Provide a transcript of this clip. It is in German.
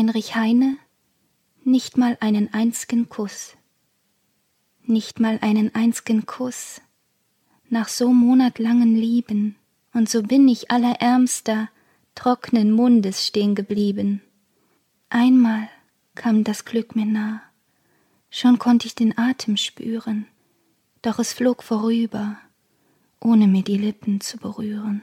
Heinrich Heine, nicht mal einen einzigen Kuss. Nicht mal einen einzigen Kuss. Nach so monatlangen Lieben, und so bin ich allerärmster, trocknen Mundes stehen geblieben. Einmal kam das Glück mir nah, schon konnte ich den Atem spüren, doch es flog vorüber, ohne mir die Lippen zu berühren.